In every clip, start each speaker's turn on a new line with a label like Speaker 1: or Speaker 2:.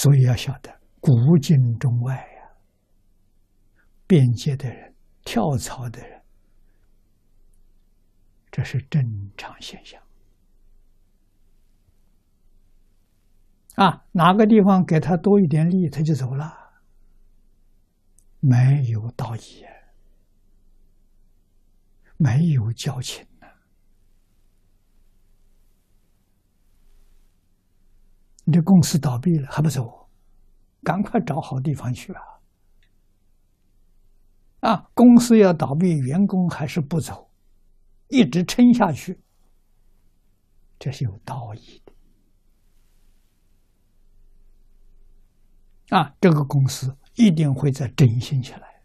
Speaker 1: 所以要晓得古今中外呀，边界的人、跳槽的人，这是正常现象。啊，哪个地方给他多一点利，他就走了，没有道义，没有交情呢。你这公司倒闭了还不走，赶快找好地方去啊！啊，公司要倒闭，员工还是不走，一直撑下去，这是有道义的。啊，这个公司一定会再振兴起来。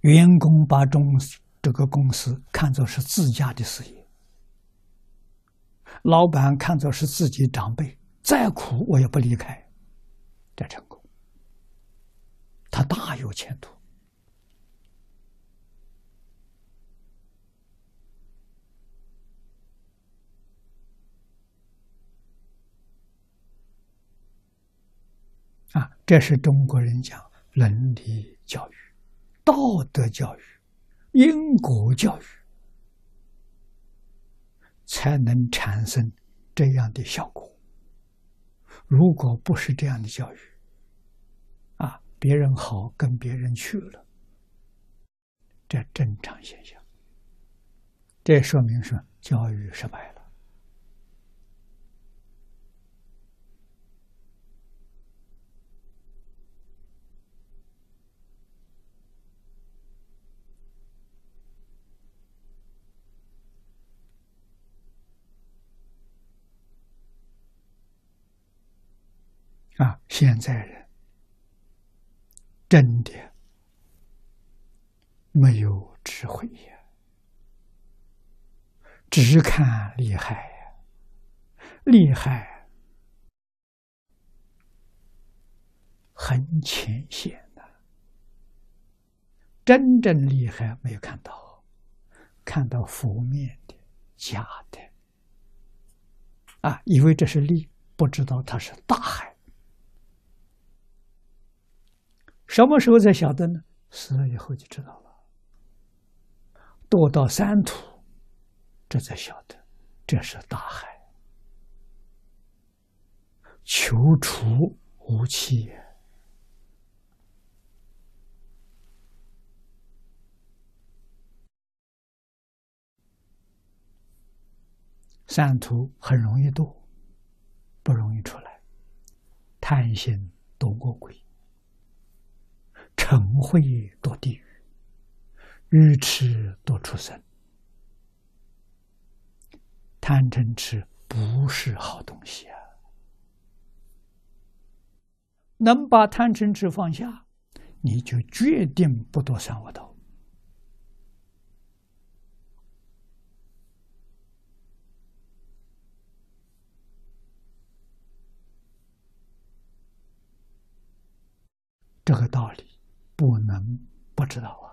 Speaker 1: 员工把中这个公司看作是自家的事业，老板看作是自己长辈，再苦我也不离开，这成功，他大有前途。啊，这是中国人讲伦理教育、道德教育、因果教育，才能产生这样的效果。如果不是这样的教育，啊，别人好跟别人去了，这正常现象。这说明是教育失败了。啊，现在人真的没有智慧呀，只看厉害呀，厉害很浅显的，真正厉害没有看到，看到负面的、假的，啊，以为这是利，不知道它是大海。什么时候才晓得呢？死了以后就知道了。堕到三途，这才晓得，这是大海，求除无期。三途很容易堕，不容易出来。贪心多过鬼。嗔恚堕地狱，愚痴堕畜生。贪嗔痴不是好东西啊！能把贪嗔痴放下，你就决定不堕三恶道。这个道理。不能不知道啊！